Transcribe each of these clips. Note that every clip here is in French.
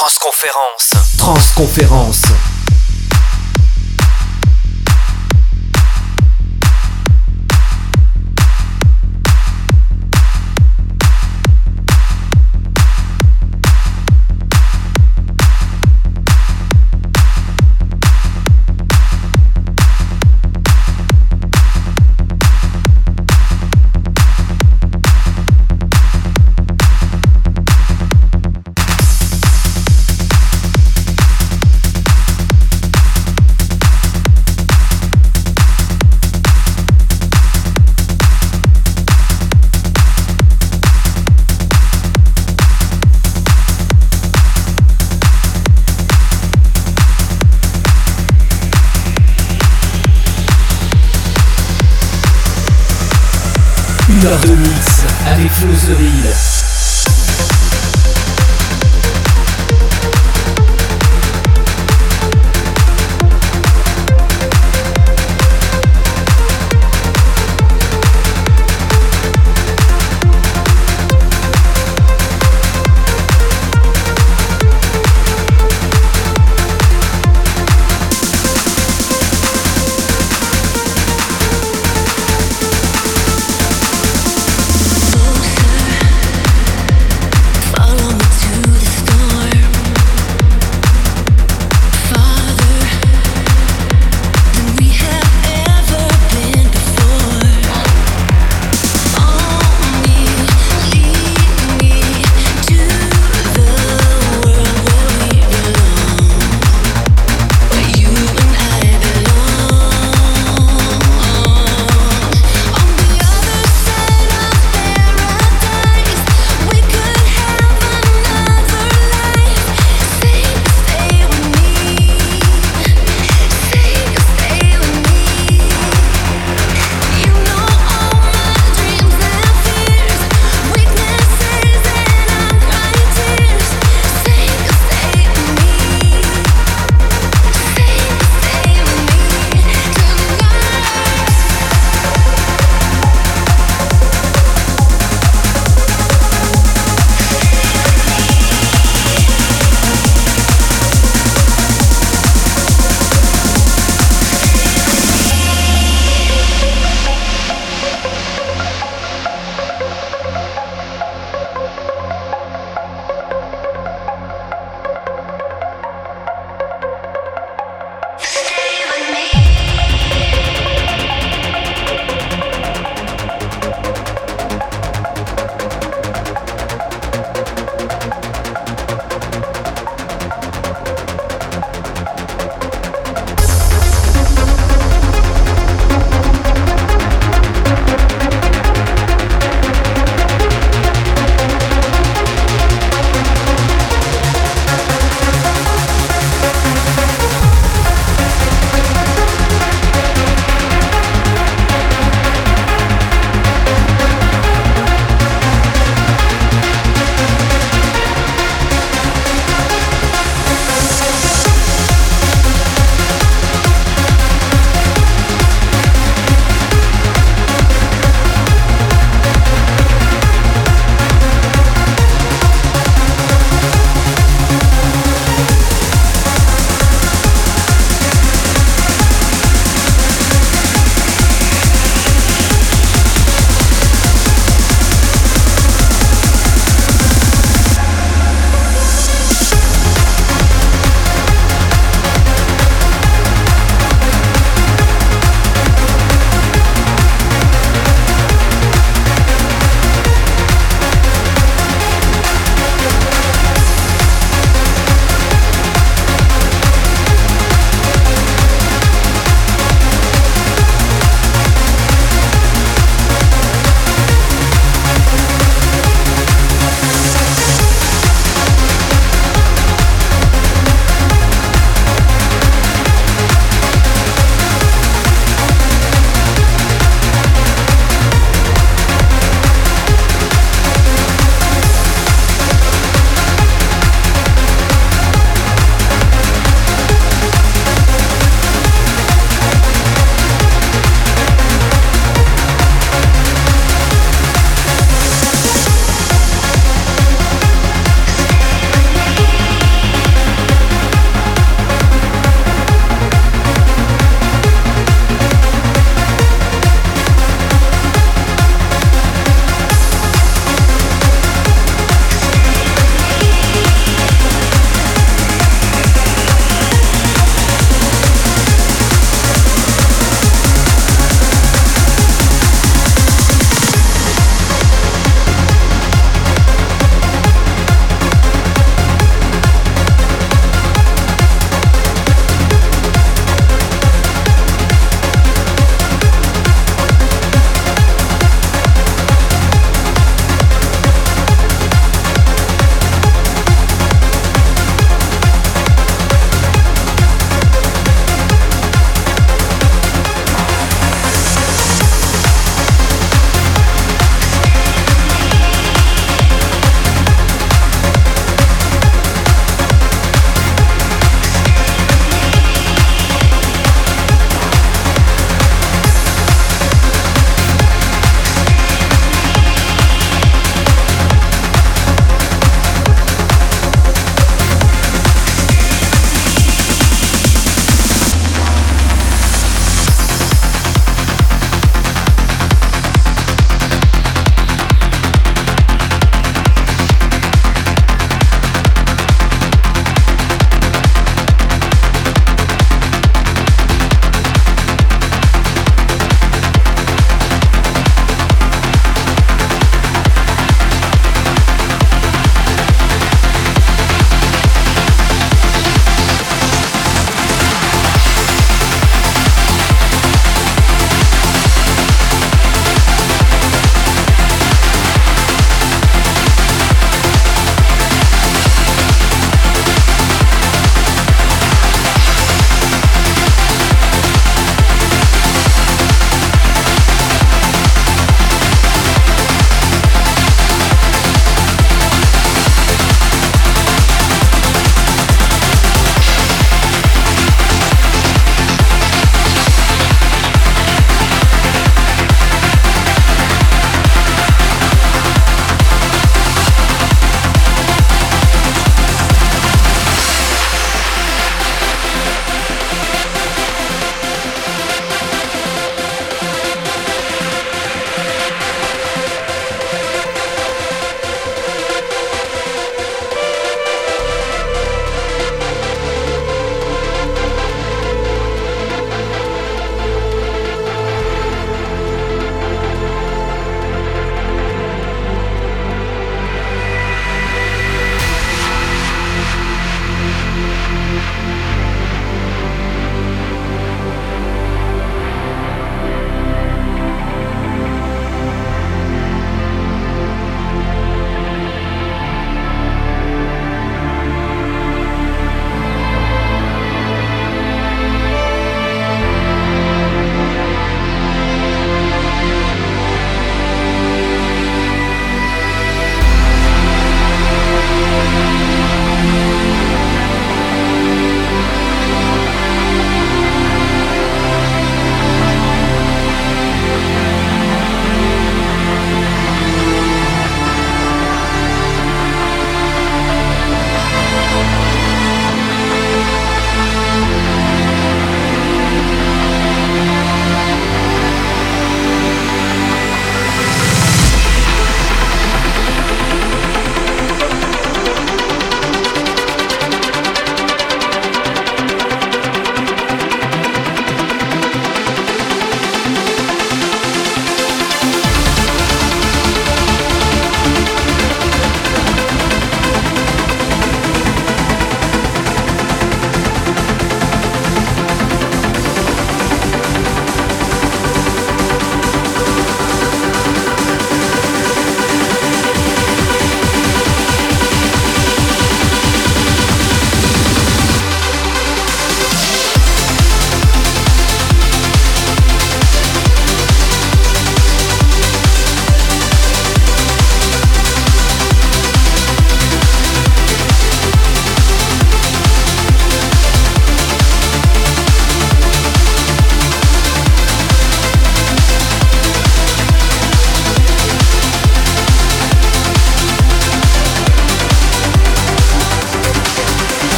Transconférence. Transconférence.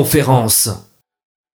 Transconférence.